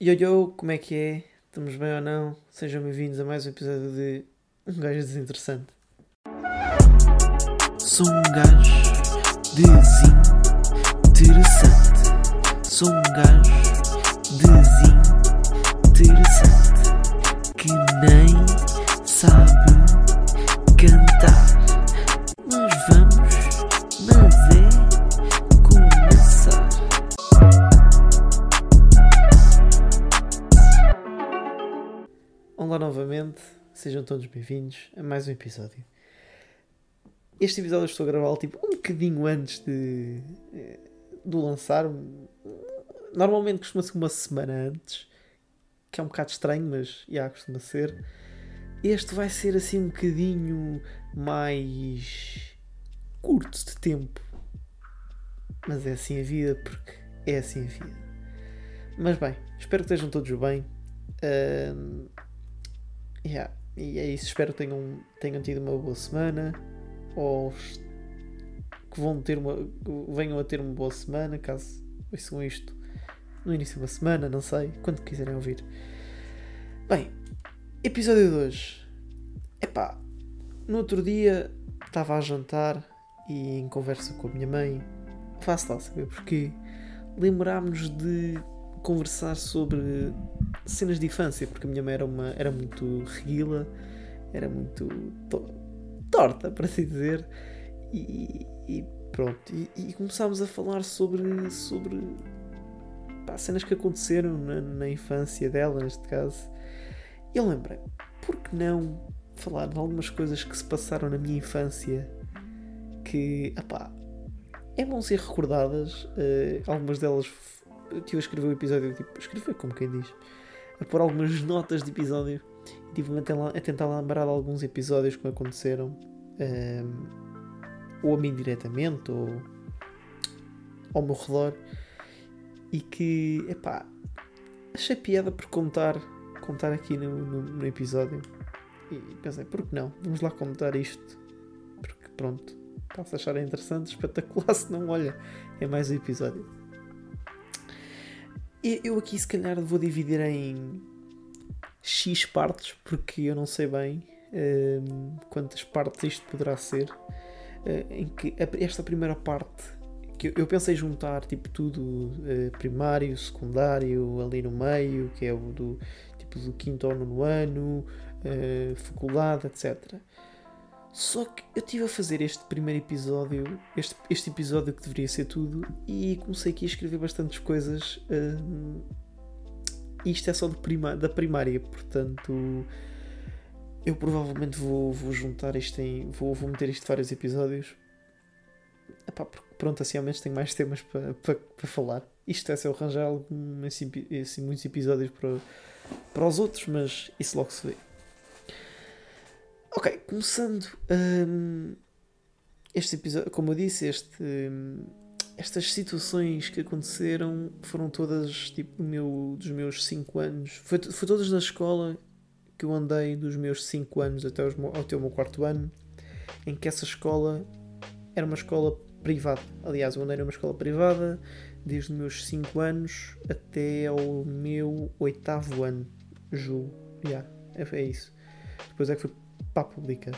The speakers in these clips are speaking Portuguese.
Yo yo, como é que é? Estamos bem ou não? Sejam bem-vindos a mais um episódio de Um Gajo Desinteressante. Sou um gajo desinteressante. Sou um gajo desinteressante que nem sabe novamente, sejam todos bem-vindos a mais um episódio. Este episódio eu estou a gravá-lo tipo um bocadinho antes de, eh, de lançar. Normalmente costuma ser uma semana antes, que é um bocado estranho, mas já costuma ser. Este vai ser assim um bocadinho mais curto de tempo. Mas é assim a vida, porque é assim a vida. Mas bem, espero que estejam todos bem. Ahm, Yeah. E é isso, espero que tenham, tenham tido uma boa semana ou que vão ter uma, venham a ter uma boa semana, caso ouçam isto no início de uma semana, não sei, quando quiserem ouvir. Bem, episódio de hoje. Epá, no outro dia estava a jantar e em conversa com a minha mãe, faço lá saber porquê, lembrámos de conversar sobre cenas de infância, porque a minha mãe era, uma, era muito reguila, era muito to- torta, para assim dizer, e, e pronto. E, e começámos a falar sobre, sobre pá, cenas que aconteceram na, na infância dela, neste caso. E eu lembrei, por que não falar de algumas coisas que se passaram na minha infância que, epá, é bom ser recordadas, eh, algumas delas eu escrever o episódio, tipo, escrever como quem diz, a pôr algumas notas de episódio e tive a tentar, a lembrar de alguns episódios que me aconteceram, ehm, ou a mim diretamente, ou ao meu redor, e que, epá, achei piada por contar, contar aqui no, no, no episódio. E pensei, por que não? Vamos lá contar isto. Porque pronto, pá, se acharem interessante, espetacular, se não, olha, é mais um episódio. Eu aqui se calhar vou dividir em X partes, porque eu não sei bem hum, quantas partes isto poderá ser. Eh, em que esta primeira parte que eu, eu pensei juntar tipo tudo eh, primário, secundário, ali no meio, que é o do tipo do quinto ao nono ano, eh, faculdade, etc. Só que eu estive a fazer este primeiro episódio, este, este episódio que deveria ser tudo, e comecei aqui a escrever bastantes coisas. hum, e isto é só prima, da primária, portanto, eu provavelmente vou, vou juntar isto em. Vou, vou meter isto vários episódios. Epá, pronto, assim ao menos tenho mais temas para para para falar. Isto é se eu arranjar algum, assim, assim, muitos episódios para, para os outros, mas isso logo se vê. Ok, começando hum, este episódio, como eu disse, este, hum, estas situações que aconteceram foram todas tipo do meu, dos meus 5 anos. Foi, foi todas na escola que eu andei dos meus 5 anos até, os, até o meu quarto ano, em que essa escola era uma escola privada. Aliás, eu andei numa escola privada desde os meus 5 anos até ao meu oitavo ano, julgo. Yeah, é, é isso. Depois é que fui para a pública.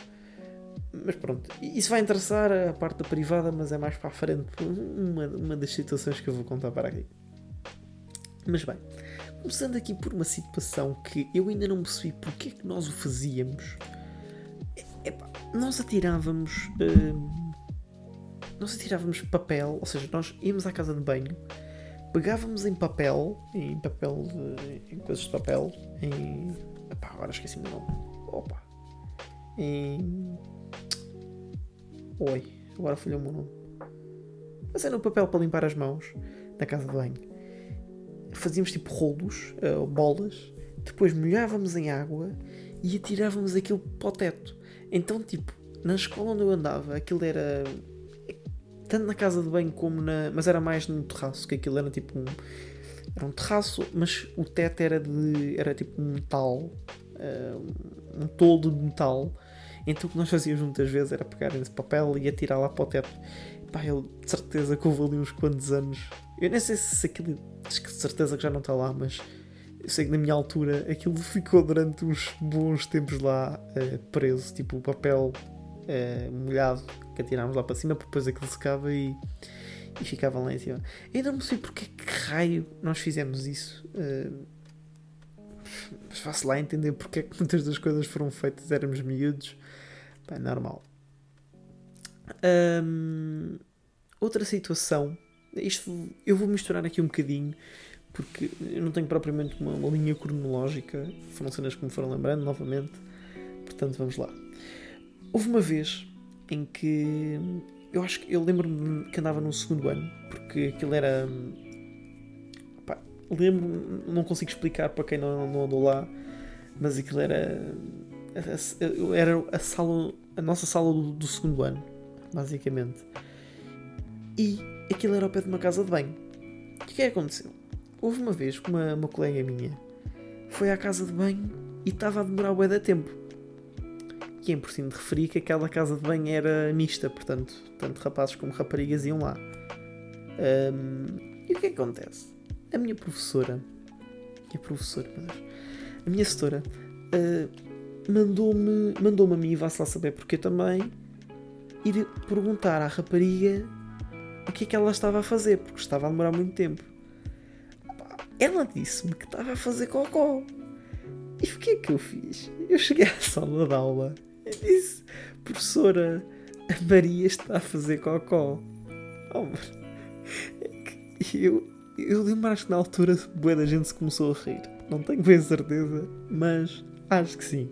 Mas pronto, isso vai interessar a parte da privada, mas é mais para a frente uma, uma das situações que eu vou contar para aqui. Mas bem, começando aqui por uma situação que eu ainda não percebi porque é que nós o fazíamos. Epá, nós atirávamos. hum, nós atirávamos papel, ou seja, nós íamos à casa de banho, pegávamos em papel, em papel, de- em coisas de papel, em. Epá, agora esqueci o nome. Opa! Em. Oi, agora falhou o meu nome. Mas era no papel para limpar as mãos na casa de banho. Fazíamos tipo rolos, eh, bolas, depois molhávamos em água e atirávamos aquilo para o teto. Então, tipo, na escola onde eu andava, aquilo era tanto na casa de banho como na. Mas era mais no terraço, que aquilo era tipo um. Era um terraço, mas o teto era de. era tipo um metal. eh, um toldo de metal. Então o que nós fazíamos muitas vezes era pegar esse papel e atirar lá para o teto. Pá, eu de certeza que houve ali uns quantos anos. Eu nem sei se aquilo. acho que de certeza que já não está lá, mas Eu sei que na minha altura aquilo ficou durante uns bons tempos lá uh, preso, tipo o papel uh, molhado que atirámos lá para cima, depois aquilo secava e, e ficava lá em cima. Ainda não sei porque que raio nós fizemos isso. Uh, mas faço lá entender porque é que muitas das coisas foram feitas, éramos miúdos. Bem, normal. Outra situação, isto eu vou misturar aqui um bocadinho, porque eu não tenho propriamente uma, uma linha cronológica, foram cenas que me foram lembrando novamente, portanto vamos lá. Houve uma vez em que eu acho que eu lembro-me que andava no segundo ano, porque aquilo era. Lembro, não consigo explicar para quem não, não andou lá, mas aquilo era. Era a sala, a nossa sala do, do segundo ano basicamente. E aquilo era ao pé de uma casa de banho. O que é que aconteceu? Houve uma vez que uma, uma colega minha foi à casa de banho e estava a demorar o da tempo. E é importante de referir que aquela casa de banho era mista, portanto, tanto rapazes como raparigas iam lá. Um, e o que é que acontece? A minha professora, a professora, meu Deus, a minha setora, uh, mandou-me mandou a mim, vá-se lá saber porque também, ir perguntar à rapariga o que é que ela estava a fazer, porque estava a demorar muito tempo. Ela disse-me que estava a fazer cocó. E o que é que eu fiz? Eu cheguei à sala de aula e disse: Professora, a Maria está a fazer cocó. Oh, é eu, eu lembro acho que na altura boa da gente se começou a rir. Não tenho bem certeza, mas acho que sim.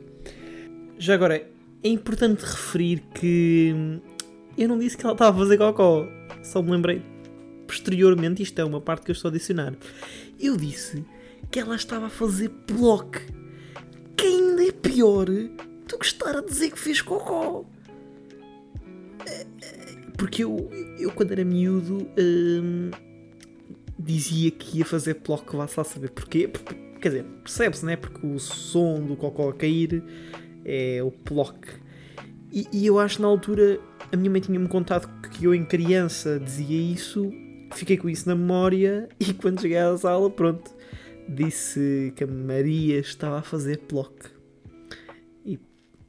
Já agora, é importante referir que eu não disse que ela estava a fazer cocó. Só me lembrei posteriormente, isto é uma parte que eu estou a adicionar. Eu disse que ela estava a fazer bloco. Que ainda é pior do que estar a dizer que fez cocó. Porque eu, eu quando era miúdo, hum, dizia que ia fazer bloco, vá só saber porquê. Porque, quer dizer, percebe-se, né? Porque o som do cocó a cair é o ploc. E, e, eu acho na altura a minha mãe tinha-me contado que eu em criança dizia isso, fiquei com isso na memória e quando cheguei à sala, pronto, disse que a Maria estava a fazer ploc. E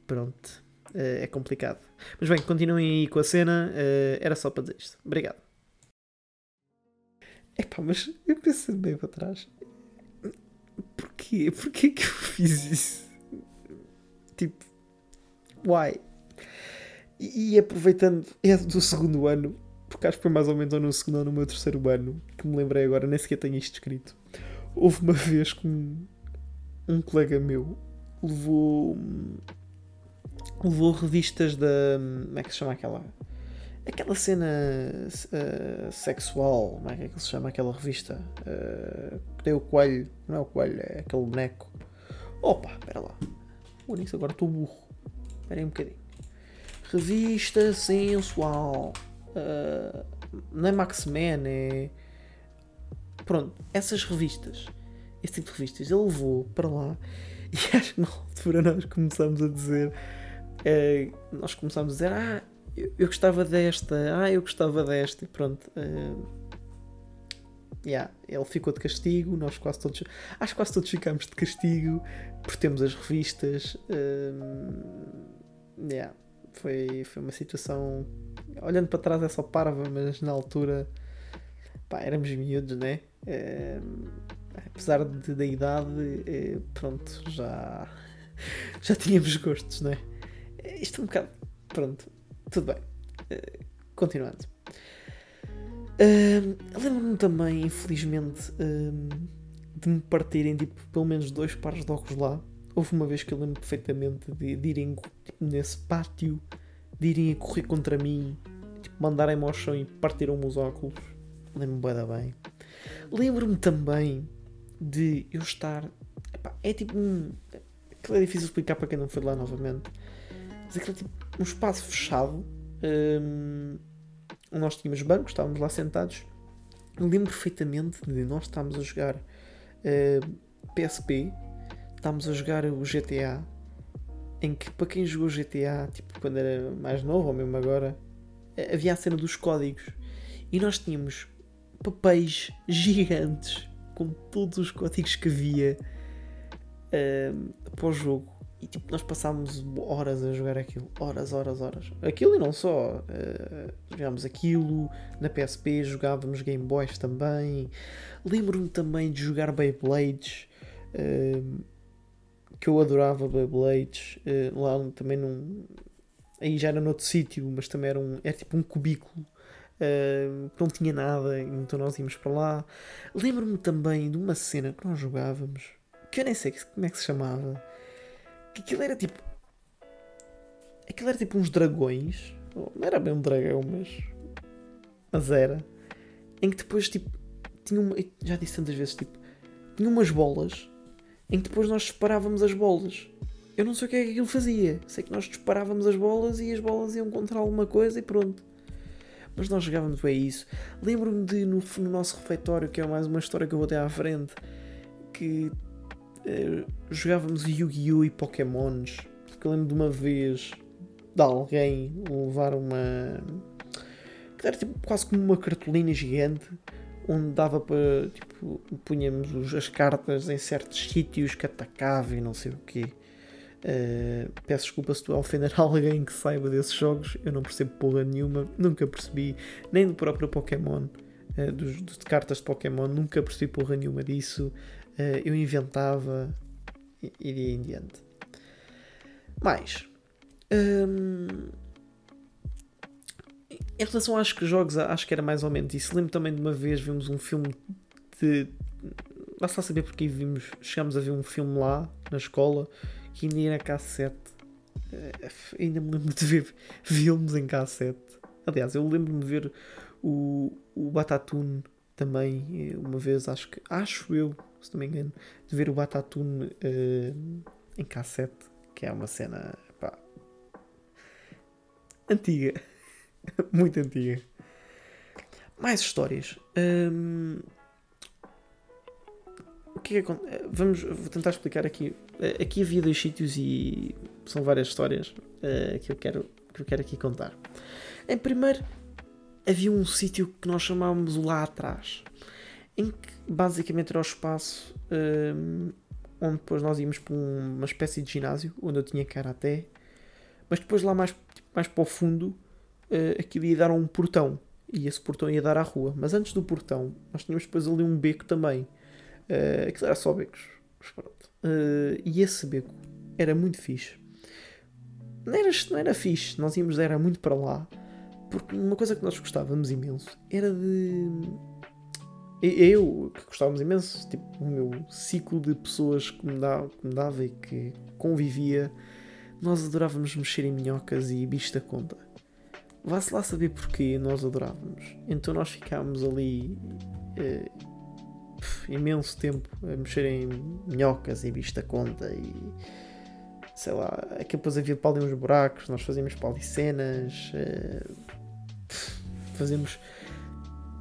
pronto, eh, é complicado. Mas bem, continuem aí com a cena, eh, era só para dizer isto. Obrigado. Epá, mas eu pensei bem para trás. Porquê? Porquê que eu fiz isso? Tipo, why? E, e aproveitando, é do segundo ano, porque acho que foi mais ou menos no segundo ou no meu terceiro ano, que me lembrei agora, nem sequer tenho isto escrito. Houve uma vez que um, um colega meu levou levou revistas da. Como é que se chama aquela? Aquela cena uh, sexual, como é que, é que se chama aquela revista? Uh, que tem o coelho, não é o coelho, é aquele boneco. Opa, espera lá. O nisso agora estou burro. Espera aí um bocadinho. Revista sensual. Uh, não é Max-Man, é. Pronto, essas revistas. Esse tipo de revistas. Ele levou para lá e acho que na altura nós começamos a dizer. Uh, nós começámos a dizer: Ah, eu, eu, gostava desta. Ah, eu gostava desta. E pronto. Uh, yeah, ele ficou de castigo, nós quase todos, acho que quase todos ficámos de castigo por termos as revistas. Uh, yeah, foi, foi uma situação, olhando para trás é só parva, mas na altura pá, éramos miúdos, né? Uh, apesar de, da idade, uh, pronto, já, já tínhamos gostos, né? Isto é um bocado, pronto, tudo bem. continuando. Uh, Lembro-me também, infelizmente, uh, de me partirem tipo, pelo menos dois pares de óculos lá. Houve uma vez que eu lembro perfeitamente de, de irem tipo, nesse pátio, de irem a correr contra mim, tipo, mandarem-me ao chão e partiram-me os óculos. Lembro-me bem bem. Lembro-me também de eu estar. Epá, é tipo um. Aquilo é difícil explicar para quem não foi lá novamente. Mas aquilo é tipo um espaço fechado. Um, nós tínhamos bancos, estávamos lá sentados. Lembro perfeitamente de nós estávamos a jogar uh, eh, PSP, estávamos a jogar o GTA, em que para quem jogou GTA, tipo quando era mais novo ou mesmo agora, havia a cena dos códigos e nós tínhamos papéis gigantes com todos os códigos que havia uh, para o jogo. E tipo, nós passámos horas a jogar aquilo. Horas, horas, horas. Aquilo e não só. Uh, jogámos aquilo. Na PSP jogávamos Game Boys também. Lembro-me também de jogar Beyblades. Uh, que eu adorava Beyblades. Uh, lá também num. Aí já era noutro sítio, mas também era, um, era tipo um cubículo. Uh, não tinha nada, então nós íamos para lá. Lembro-me também de uma cena que nós jogávamos, que eu nem sei como é que se chamava, que aquilo era tipo. Aquilo era tipo uns dragões. Não era bem um dragão, mas. Mas era. Em que depois, tipo. Tinha uma. Já disse tantas vezes, tipo. Tinha umas bolas. Em que depois nós disparávamos as bolas. Eu não sei o que é que aquilo fazia. Sei que nós disparávamos as bolas e as bolas iam contra alguma coisa e pronto. Mas nós jogávamos bem isso. Lembro-me de no, no nosso refeitório, que é mais uma história que eu vou ter à frente, que uh, jogávamos Yu-Gi-Oh! e Pokémons. Porque eu lembro de uma vez de alguém levar uma. que era tipo, quase como uma cartolina gigante onde dava para. tipo, punhamos as cartas em certos sítios que atacava e não sei o quê. Uh, peço desculpa se estou a ofender alguém que saiba desses jogos, eu não percebo porra nenhuma, nunca percebi, nem do próprio Pokémon, uh, dos, dos, de cartas de Pokémon, nunca percebi porra nenhuma disso. Uh, eu inventava e iria em diante. Mais. Um, em relação aos que jogos, acho que era mais ou menos isso. Lembro também de uma vez vimos um filme de. Basta saber porque vimos, chegámos a ver um filme lá na escola que ainda era cassete. Uh, ainda me lembro de ver filmes em cassete. Aliás, eu lembro-me de ver o, o Batatune também, uma vez, acho que acho eu, se não me engano, de ver o Batatune uh, em cassete, que é uma cena pá, antiga, muito antiga. Mais histórias. Um, o que é que Vamos, vou tentar explicar aqui. Aqui havia dois sítios e são várias histórias uh, que, eu quero, que eu quero aqui contar. Em primeiro, havia um sítio que nós chamávamos lá atrás, em que basicamente era o espaço um, onde depois nós íamos para uma espécie de ginásio, onde eu tinha karaté, mas depois lá mais, tipo, mais para o fundo, uh, aquilo ia dar a um portão, e esse portão ia dar à rua. Mas antes do portão, nós tínhamos depois ali um beco também. Uh, aquilo era só becos. Uh, e esse beco era muito fixe. Não era, não era fixe, nós íamos era muito para lá porque uma coisa que nós gostávamos imenso era de. Eu, que gostávamos imenso, tipo, o meu ciclo de pessoas que me, dava, que me dava e que convivia, nós adorávamos mexer em minhocas e bicho da conta. Vá-se lá saber porquê nós adorávamos. Então nós ficámos ali eh, imenso tempo a mexer em minhocas e bicho da conta e sei lá, aqui depois havia para ali uns buracos, nós fazíamos para ali cenas. Eh, fazemos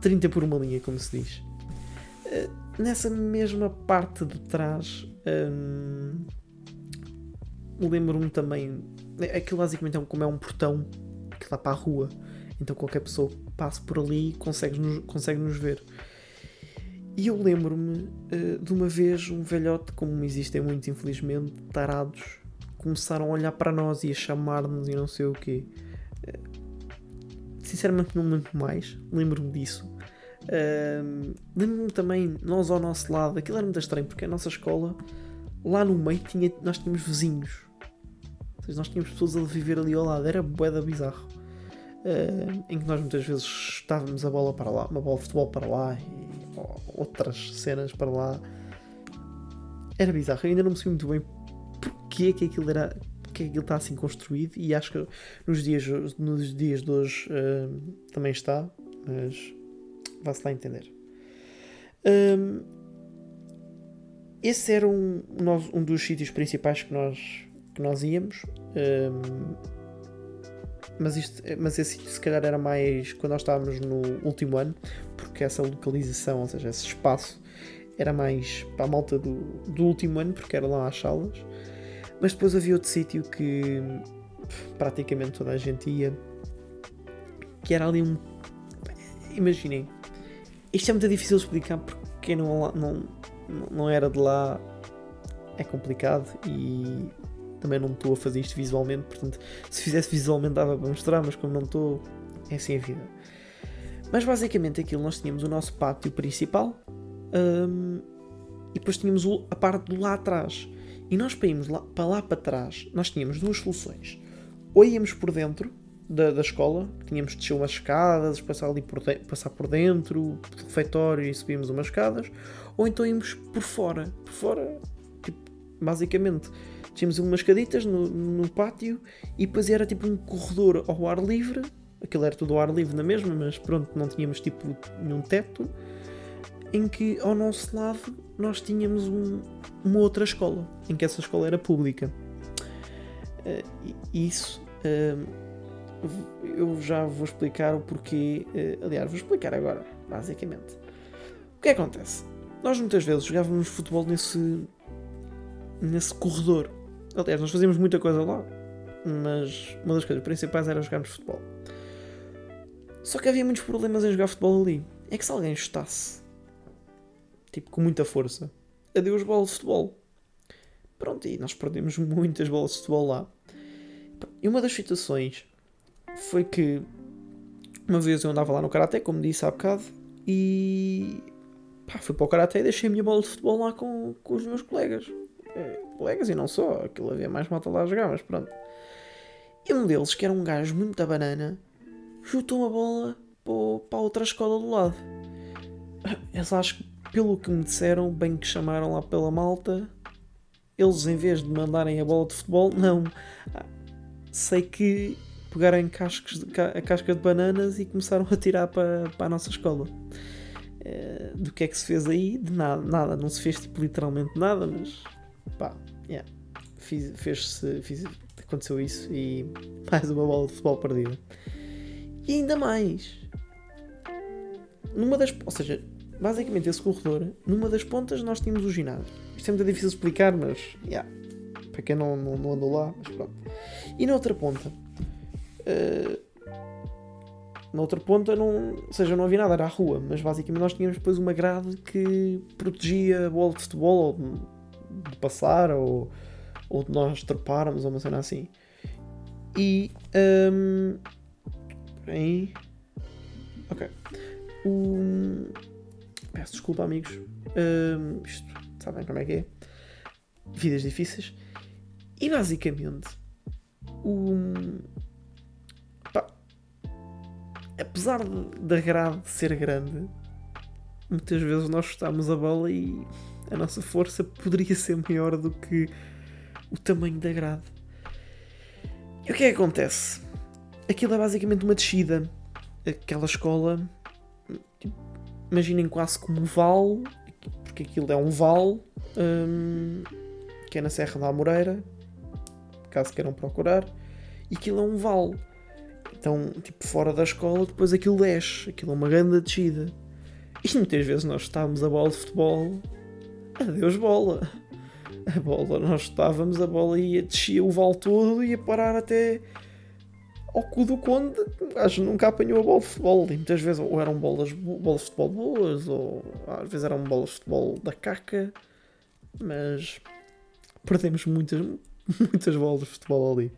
30 por uma linha, como se diz. Eh, nessa mesma parte de trás, hum, lembro-me também. Aquilo basicamente é como é um portão que dá para a rua. Então qualquer pessoa que passe por ali consegue nos, consegue nos ver. E eu lembro-me uh, de uma vez um velhote, como existem muitos, infelizmente, tarados, começaram a olhar para nós e a chamar-nos e não sei o quê. Uh, sinceramente não me lembro mais, lembro-me disso. Uh, lembro-me também, nós ao nosso lado, aquilo era muito estranho, porque a nossa escola, lá no meio, tinha, nós tínhamos vizinhos. Ou seja, nós tínhamos pessoas a viver ali ao lado, era boeda bizarro. Uh, em que nós muitas vezes estávamos a bola para lá, uma bola de futebol para lá e outras cenas para lá. Era bizarro, eu ainda não me sei muito bem porque é que aquilo era porque aquilo está assim construído e acho que nos dias, nos dias de hoje uh, também está, mas vá-se lá entender. Um, esse era um, um dos sítios principais que nós, que nós íamos. Um, mas, isto, mas esse sítio se calhar era mais quando nós estávamos no último ano, porque essa localização, ou seja, esse espaço, era mais para a malta do, do último ano, porque era lá às salas. Mas depois havia outro sítio que praticamente toda a gente ia, que era ali um. Imaginem, isto é muito difícil de explicar porque quem não, não, não era de lá é complicado e também não estou a fazer isto visualmente, portanto, se fizesse visualmente dava para mostrar, mas como não estou, é assim a vida. Mas basicamente aquilo nós tínhamos o nosso pátio principal um, e depois tínhamos a parte do lá atrás. E nós para irmos lá, para lá para trás, nós tínhamos duas soluções. Ou íamos por dentro da, da escola, tínhamos de descer umas escadas, passar ali por, de, passar por dentro do refeitório e subimos umas escadas, ou então íamos por fora. Por fora, tipo, basicamente, tínhamos umas escaditas no, no pátio e depois era tipo um corredor ao ar livre. Aquilo era tudo ao ar livre na mesma, mas pronto, não tínhamos tipo nenhum teto. Em que ao nosso lado nós tínhamos um, uma outra escola, em que essa escola era pública. Uh, isso uh, eu já vou explicar o porquê. Uh, aliás, vou explicar agora, basicamente. O que é acontece? Nós muitas vezes jogávamos futebol nesse, nesse corredor. Aliás, nós fazíamos muita coisa lá, mas uma das coisas principais era jogarmos futebol. Só que havia muitos problemas em jogar futebol ali. É que se alguém chutasse, tipo com muita força, adeus bola de futebol. Pronto, e nós perdemos muitas bolas de futebol lá. E uma das situações foi que uma vez eu andava lá no Karaté, como disse há bocado, e pá, fui para o Karaté e deixei a minha bola de futebol lá com, com os meus colegas. É, colegas e não só, aquilo havia mais malta lá a jogar, mas pronto. E um deles, que era um gajo muito da banana, chutou uma bola para a outra escola do lado. Eles acho que, pelo que me disseram, bem que chamaram lá pela malta, eles em vez de mandarem a bola de futebol, não. Sei que pegaram a casca de bananas e começaram a tirar para, para a nossa escola. Uh, do que é que se fez aí? De nada, nada, não se fez tipo, literalmente nada, mas pá, yeah. Fiz, fez-se, fiz, aconteceu isso e mais uma bola de futebol perdida. E ainda mais, numa das, ou seja, basicamente esse corredor, numa das pontas nós tínhamos o ginásio. Isto é muito difícil de explicar, mas yeah, para quem não, não, não andou lá, mas pronto. E na outra ponta, uh, na outra ponta, não, ou seja, não havia nada, era a rua, mas basicamente nós tínhamos depois uma grade que protegia a bola de futebol, ou de, de passar, ou, ou de nós treparmos, ou uma cena assim. E. Um, bem. Ok. Um, peço desculpa, amigos. Isto, sabem como é que é? Vidas difíceis. E basicamente. Um, apesar da grade ser grande, muitas vezes nós chutamos a bola e a nossa força poderia ser maior do que o tamanho da grade. E o que é que acontece? Aquilo é basicamente uma descida. Aquela escola, tipo, imaginem quase como um vale, porque aquilo é um vale, hum, que é na Serra da Amoreira, caso queiram procurar, e aquilo é um vale. Então, tipo, fora da escola, depois aquilo desce, aquilo é uma grande descida. E muitas vezes nós estávamos a bola de futebol, adeus bola. A bola, nós estávamos, a bola ia, descia o vale todo ia parar até ao cu do conde. Acho nunca apanhou a bola de futebol. E muitas vezes ou eram bolas, bolas de futebol boas, ou às vezes eram bolas de futebol da caca. Mas perdemos muitas, muitas bolas de futebol ali.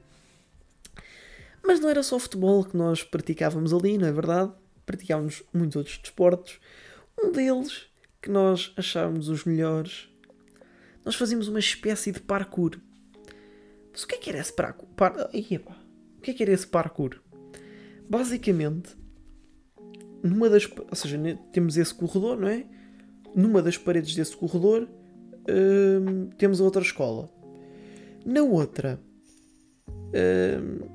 Mas não era só futebol que nós praticávamos ali, não é verdade? Praticávamos muitos outros desportos. Um deles, que nós achávamos os melhores, nós fazíamos uma espécie de parkour. Mas o que é que era esse parkour? Par... O que é que era esse parkour? Basicamente, numa das. Ou seja, temos esse corredor, não é? Numa das paredes desse corredor hum, temos a outra escola. Na outra. Hum,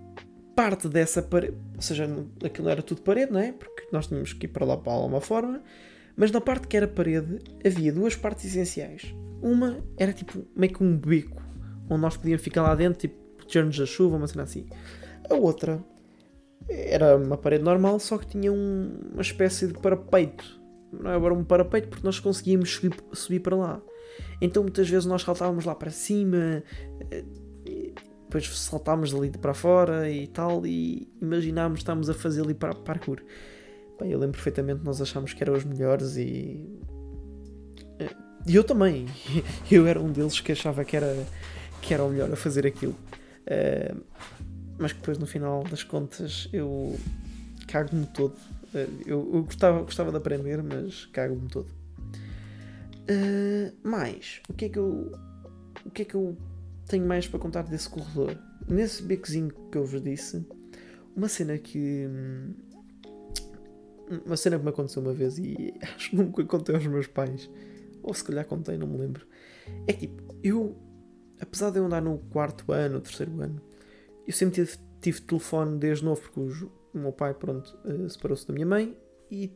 parte dessa parede, ou seja, aquilo era tudo parede, não é? Porque nós tínhamos que ir para lá para alguma forma, mas na parte que era parede havia duas partes essenciais. Uma era tipo meio que um beco, onde nós podíamos ficar lá dentro, tipo, proteger-nos da chuva, uma cena assim. A outra era uma parede normal, só que tinha um, uma espécie de parapeito. Não era um parapeito porque nós conseguíamos subir, subir para lá. Então muitas vezes nós saltávamos lá para cima eh, depois saltámos dali para fora e tal, e imaginámos estávamos a fazer ali para parkour. Bem, eu lembro perfeitamente nós achámos que eram os melhores e e eu também. Eu era um deles que achava que era, que era o melhor a fazer aquilo. Uh, mas que depois, no final das contas, eu cago-me todo. Uh, eu, eu gostava, gostava de aprender, mas cago-me todo. Uh, mais, o que é que eu. O que é que eu tenho mais para contar desse corredor? Nesse becozinho que eu vos disse, uma cena que. Uma cena que me aconteceu uma vez e acho que nunca contei aos meus pais ou se calhar contei, não me lembro. É tipo, eu, apesar de eu andar no quarto ano, terceiro ano, eu sempre tive, tive telefone desde novo, porque o, o meu pai, pronto, uh, separou-se da minha mãe e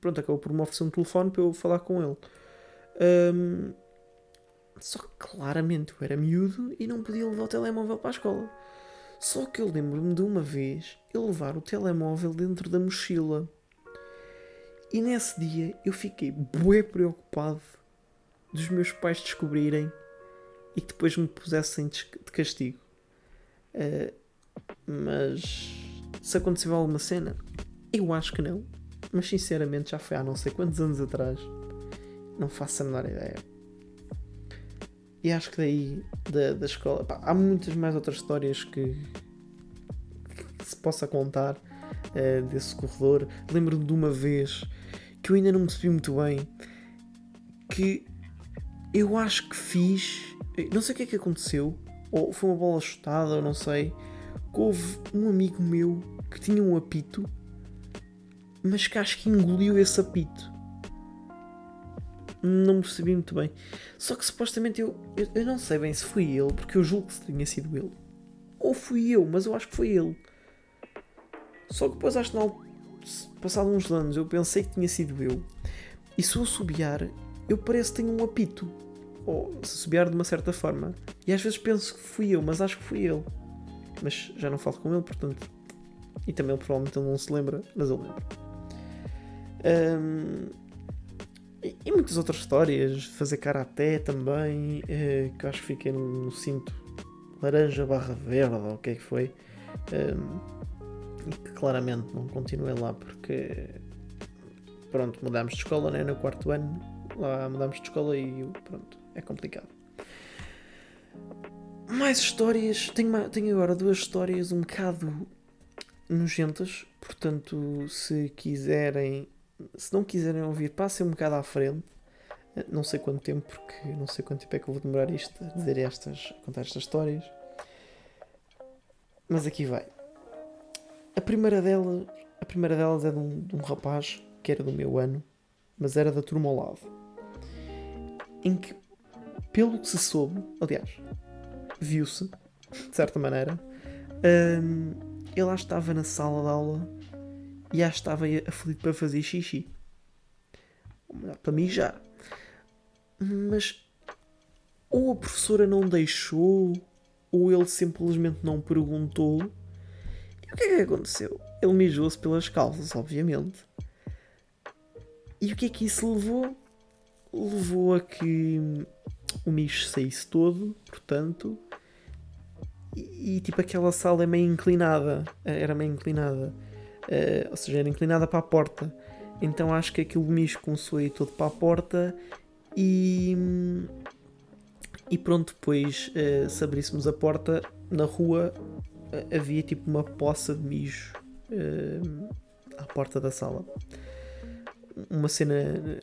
pronto, acabou por me oferecer um telefone para eu falar com ele. Um, só que claramente eu era miúdo e não podia levar o telemóvel para a escola. Só que eu lembro-me de uma vez eu levar o telemóvel dentro da mochila. E nesse dia eu fiquei bué preocupado dos meus pais descobrirem e que depois me pusessem de castigo. Uh, mas se aconteceu alguma cena, eu acho que não. Mas sinceramente já foi há não sei quantos anos atrás. Não faço a menor ideia. E acho que daí da, da escola pá, há muitas mais outras histórias que, que se possa contar uh, desse corredor. Lembro-me de uma vez que eu ainda não me percebi muito bem. Que eu acho que fiz. Não sei o que é que aconteceu. Ou foi uma bola chutada, ou não sei. Que houve um amigo meu que tinha um apito, mas que acho que engoliu esse apito. Não percebi muito bem. Só que supostamente eu, eu, eu não sei bem se foi ele, porque eu julgo que tinha sido ele. Ou fui eu, mas eu acho que foi ele. Só que depois acho que não, passado uns anos, eu pensei que tinha sido eu. E se eu subiar, eu pareço que tenho um apito. Ou se subiar de uma certa forma. E às vezes penso que fui eu, mas acho que fui ele. Mas já não falo com ele, portanto. E também ele provavelmente não se lembra, mas eu lembro. Um, e, muitas outras histórias. Fazer karaté também. Uh, que acho que fiquei num cinto laranja barra verde, ou o que é que foi. Um, e que claramente não continuei lá porque pronto, mudámos de escola né, no quarto ano, lá mudámos de escola e pronto, é complicado. Mais histórias, tenho, tenho agora duas histórias um bocado nojentas, portanto, se quiserem, se não quiserem ouvir, passem um bocado à frente. Não sei quanto tempo, porque não sei quanto tempo é que eu vou demorar isto a dizer estas, a contar estas histórias. Mas aqui vai. A primeira delas, a primeira delas é de um, de um rapaz que era do meu ano, mas era da turma ao lado. Em que, pelo que se soube, aliás, viu-se, de certa maneira, um, ele lá estava na sala de aula e já estava aflito para fazer xixi. Para mijar. Mas ou a professora não deixou, ou ele simplesmente não perguntou, e o que é que aconteceu? Ele mijou-se pelas calças, obviamente. E o que é que isso levou? Levou a que o mijo saísse todo, portanto. E, e tipo aquela sala é meio inclinada. Era meio inclinada. Uh, ou seja, era inclinada para a porta. Então acho que aquele mijo começou a todo para a porta e. E pronto, depois, uh, se abríssemos a porta na rua, havia tipo uma poça de mijo uh, à porta da sala. Uma cena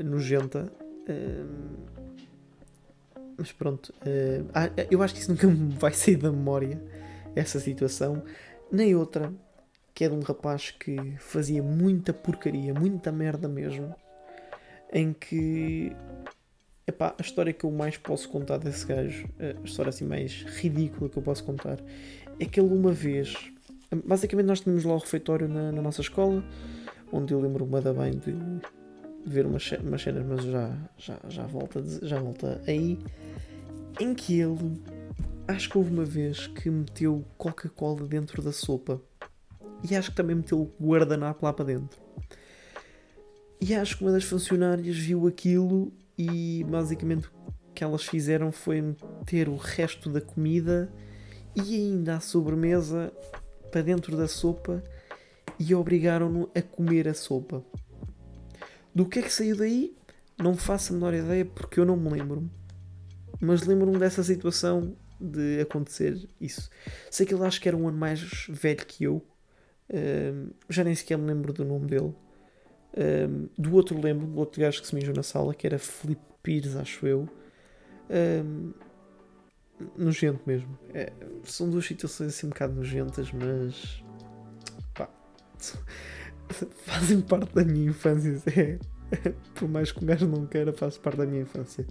nojenta. Mas pronto. Uh, eu acho que isso nunca me vai sair da memória. Essa situação. Nem outra. Que é de um rapaz que fazia muita porcaria, muita merda mesmo. Em que. Epá, a história que eu mais posso contar desse gajo, a história assim mais ridícula que eu posso contar, é que ele uma vez. Basicamente, nós tínhamos lá o refeitório na, na nossa escola, onde eu lembro-me bem de, ver umas, umas cenas, mas já, já, já, volta, já volta aí. Em que ele. Acho que houve uma vez que meteu Coca-Cola dentro da sopa. E acho que também meteu guardanapo lá para dentro. E acho que uma das funcionárias viu aquilo e basicamente o que elas fizeram foi meter o resto da comida e ainda a sobremesa para dentro da sopa e obrigaram-no a comer a sopa. Do que é que saiu daí? Não faço a menor ideia porque eu não me lembro. Mas lembro-me dessa situação de acontecer isso. Sei que ele acho que era um ano mais velho que eu. Um, já nem sequer me lembro do nome dele. Um, do outro lembro, do outro gajo que se mijou na sala, que era Felipe Pires, acho eu. Um, nojento mesmo. É, são duas situações assim um bocado nojentas, mas. pá. fazem parte da minha infância. É, por mais que um gajo não queira, faz parte da minha infância.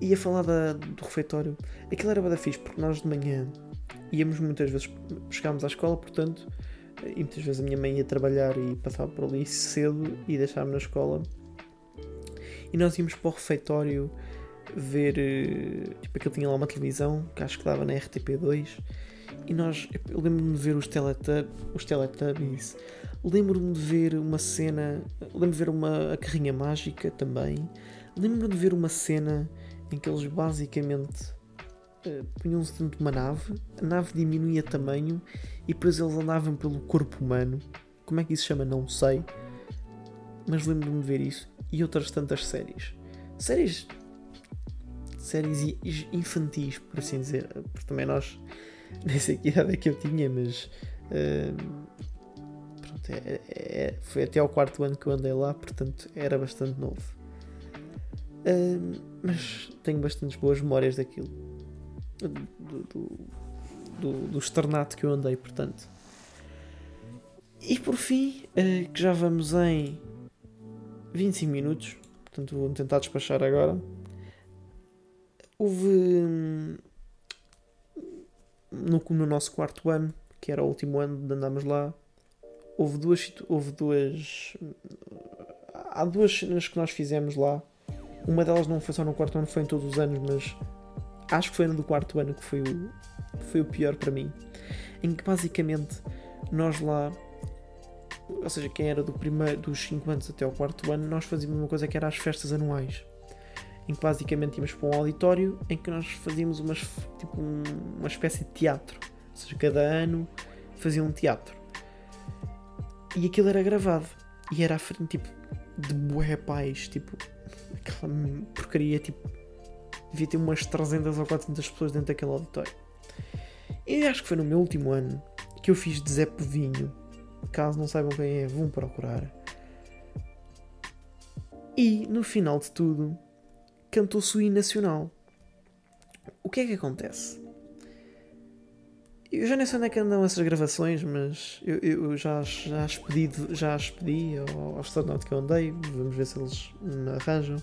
Ia falar da, do refeitório. Aquilo era bada fixe, porque nós de manhã íamos muitas vezes, chegámos à escola, portanto, e muitas vezes a minha mãe ia trabalhar e passava por ali cedo e deixava-me na escola. E nós íamos para o refeitório ver. Eh, tipo, aquilo tinha lá uma televisão, que acho que dava na RTP2. E nós. Eu lembro-me de ver os, os Teletubbies. Lembro-me de ver uma cena. Lembro-me de ver uma a carrinha mágica também. Lembro-me de ver uma cena em que eles basicamente uh, punham-se dentro de uma nave, a nave diminuía tamanho e depois eles andavam pelo corpo humano. Como é que isso se chama? Não sei. Mas lembro-me de ver isso. E outras tantas séries. Séries. Séries infantis, por assim dizer. Porque também nós. Nem sei que idade é que eu tinha, mas. Uh, pronto, é, é, foi até ao quarto ano que eu andei lá, portanto era bastante novo mas tenho bastantes boas memórias daquilo. Do, do, do, do externato que eu andei, portanto. E por fim, uh, que já vamos em 25 minutos, portanto vou tentar despachar agora. Houve hum, no, no nosso quarto ano, que era o último ano de andarmos lá, houve duas, houve duas. Há duas cenas que nós fizemos lá uma delas não foi só no quarto ano, foi em todos os anos, mas acho que foi no do quarto ano que foi o, foi o pior para mim. Em que basicamente nós lá, ou seja, quem era do primeiro, dos 5 anos até ao quarto ano, nós fazíamos uma coisa que era as festas anuais. Em que basicamente íamos para um auditório em que nós fazíamos umas, tipo um, uma espécie de teatro. Ou seja, cada ano fazia um teatro. E aquilo era gravado. E era à frente, tipo, de bué pais, tipo, aquela porcaria, tipo, devia ter umas 300 ou 400 pessoas dentro daquele auditório. E acho que foi no meu último ano que eu fiz de Zé Povinho. Caso não saibam quem é, vão procurar. E no final de tudo, cantou-se o hino nacional. O que é que acontece? Eu já nem sei onde é que andam essas gravações, mas eu, eu já, já as pedi, já as pedi ao, restaurante que eu andei. Vamos ver se eles me arranjam.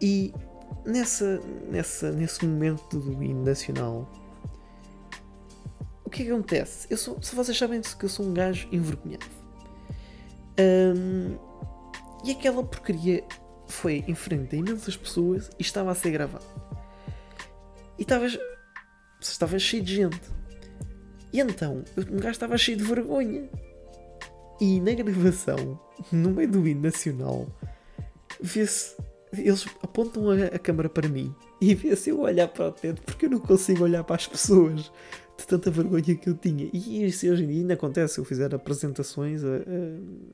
E nessa, nessa, nesse momento do hino nacional, o que é que acontece? Eu sou, se vocês sabem que eu sou um gajo envergonhado. Um, e aquela porcaria foi em frente a imensas pessoas e estava a ser gravado. E estavas estava cheio de gente. E então, um gajo estava cheio de vergonha. E na gravação, no meio do hino nacional, vê-se. Eles apontam a, a câmera para mim e vê-se eu olhar para o teto porque eu não consigo olhar para as pessoas de tanta vergonha que eu tinha. E isso hoje em dia ainda acontece. Eu fizer apresentações, uh, uh,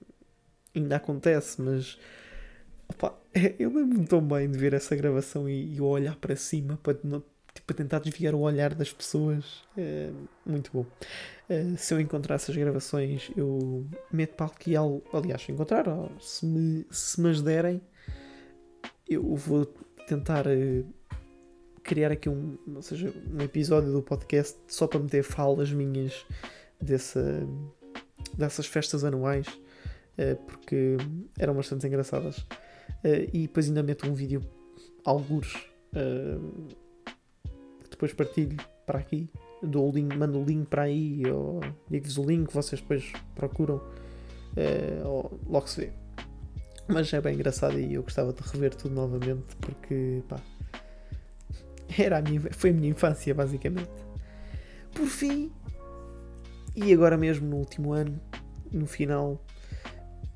ainda acontece, mas. Opa, eu lembro-me tão bem de ver essa gravação e, e olhar para cima para para tentar desviar o olhar das pessoas. É muito bom. Uh, se eu encontrar essas gravações, eu meto para algo. Aliás, se se me, se me as derem, eu vou tentar uh, criar aqui um, ou seja, um episódio do podcast só para meter falas minhas dessa, dessas festas anuais, uh, porque eram bastante engraçadas. E depois ainda meto um vídeo, algures depois partilho para aqui, dou o link, mando o link para aí, ou digo-vos o link, vocês depois procuram, uh, ou logo se vê. Mas é bem engraçado e eu gostava de rever tudo novamente porque pá, era a minha, foi a minha infância basicamente. Por fim, e agora mesmo no último ano, no final,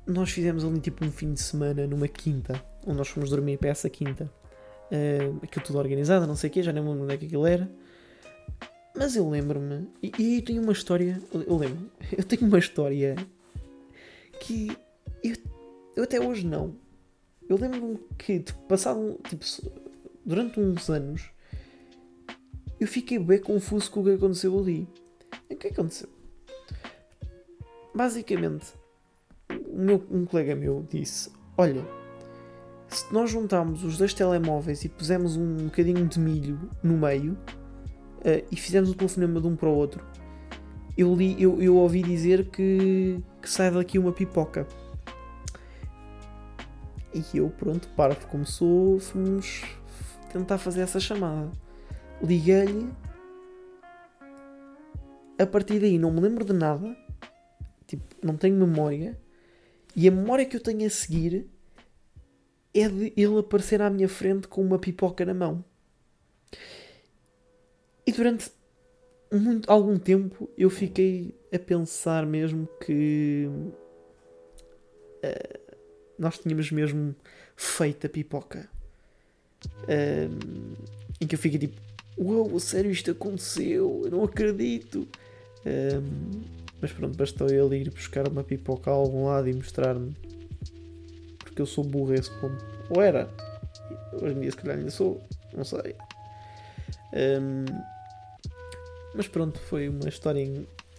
nós fizemos ali tipo um fim de semana numa quinta, onde nós fomos dormir para essa quinta uh, aquilo tudo organizado, não sei o quê, já nem lembro onde é que aquilo era. Mas eu lembro-me, e, e eu tenho uma história, eu lembro, eu tenho uma história que eu eu até hoje não. Eu lembro-me que, tipo, passado, tipo, durante uns anos, eu fiquei bem confuso com o que aconteceu ali. O que aconteceu? Basicamente, meu, um colega meu disse: Olha, se nós juntarmos os dois telemóveis e pusermos um bocadinho de milho no meio uh, e fizermos o telefonema de um para o outro, eu, li, eu, eu ouvi dizer que, que sai daqui uma pipoca. E eu, pronto, parvo começou, fomos tentar fazer essa chamada. Liguei-lhe. A partir daí não me lembro de nada. Tipo, não tenho memória. E a memória que eu tenho a seguir é de ele aparecer à minha frente com uma pipoca na mão. E durante muito, algum tempo eu fiquei a pensar mesmo que uh, nós tínhamos mesmo feito a pipoca. Uh, em que eu fiquei tipo, uau, wow, sério isto aconteceu, eu não acredito. Uh, mas pronto, bastou ele ir buscar uma pipoca a algum lado e mostrar-me. Porque eu sou burro a esse ponto. Ou era. Hoje em dia se calhar ainda sou. Não sei. Um, mas pronto, foi uma história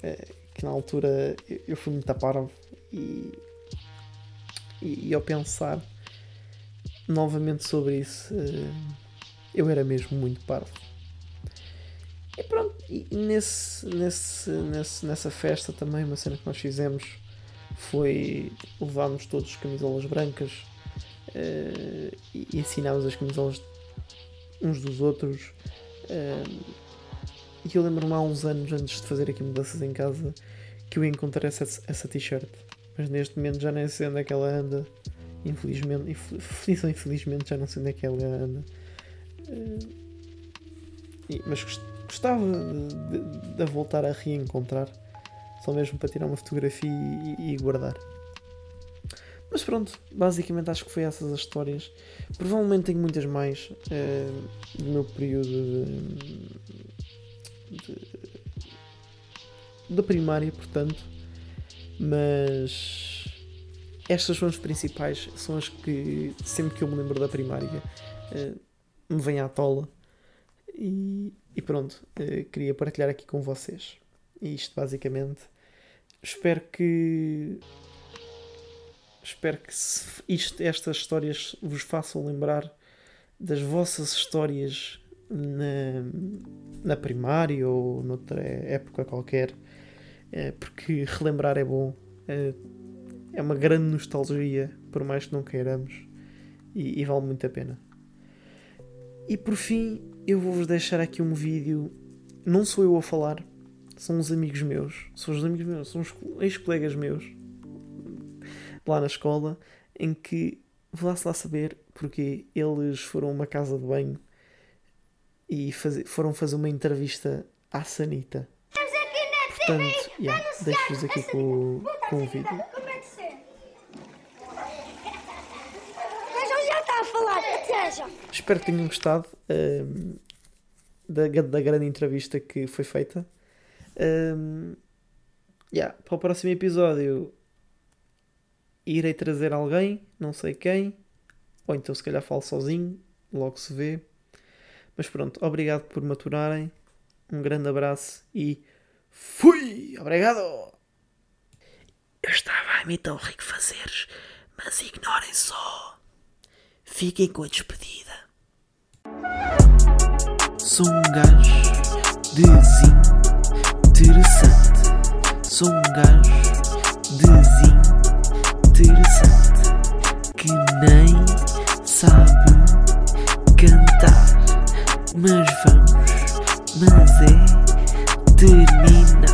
é, que na altura eu fui muito parvo e, e, e, ao pensar novamente sobre isso uh, eu era mesmo muito parvo. E pronto, e nesse, nesse, nesse, nessa festa também uma cena que nós fizemos foi levarmos todos camisolas brancas uh, e, e ensinámos as camisolas uns dos outros. Uh, e eu lembro-me há uns anos, antes de fazer aqui mudanças em casa, que eu encontrei essa, essa t-shirt. Mas neste momento já nem sei onde é que ela anda. Infelizmente, infeliz ou infelizmente já não sei onde é que ela anda. Uh, e, mas gostava de, de, voltar a reencontrar. Só mesmo para tirar uma fotografia e, e, guardar. Mas pronto, basicamente acho que foi essas as histórias. Provavelmente tenho muitas mais uh, do meu período de, da primária, portanto, mas estas são as principais, são as que sempre que eu me lembro da primária uh, me vem à tola e, e pronto, uh, queria partilhar aqui com vocês. E isto basicamente espero que espero que isto, estas histórias vos façam lembrar das vossas histórias na, na primária ou noutra época qualquer, é, porque relembrar é bom, é, é, uma grande nostalgia, por mais que não queiramos, e, e vale muito a pena. E por fim, eu vou-vos deixar aqui um vídeo, não sou eu a falar, são uns amigos meus, são os amigos meus, são os ex-colegas meus lá na escola, em que vou lá saber porque eles foram a uma casa de banho e faz, foram fazer uma entrevista à Sanita. Portanto, yeah, deixo-vos aqui com, com o vídeo. já está a Espero que tenham gostado um, da, da grande entrevista que foi feita. Um, yeah, para o próximo episódio irei trazer alguém, não sei quem, ou então se calhar falo sozinho, logo se vê. Mas pronto, obrigado por maturarem. Um grande abraço e fui! Obrigado! Eu estava a imitar o Rico Fazeres, mas ignorem só. Fiquem com a despedida. Sou um gajo desinteressante. Sou um gajo desinteressante que nem sabe cantar. Mas vamos, mas é terminar.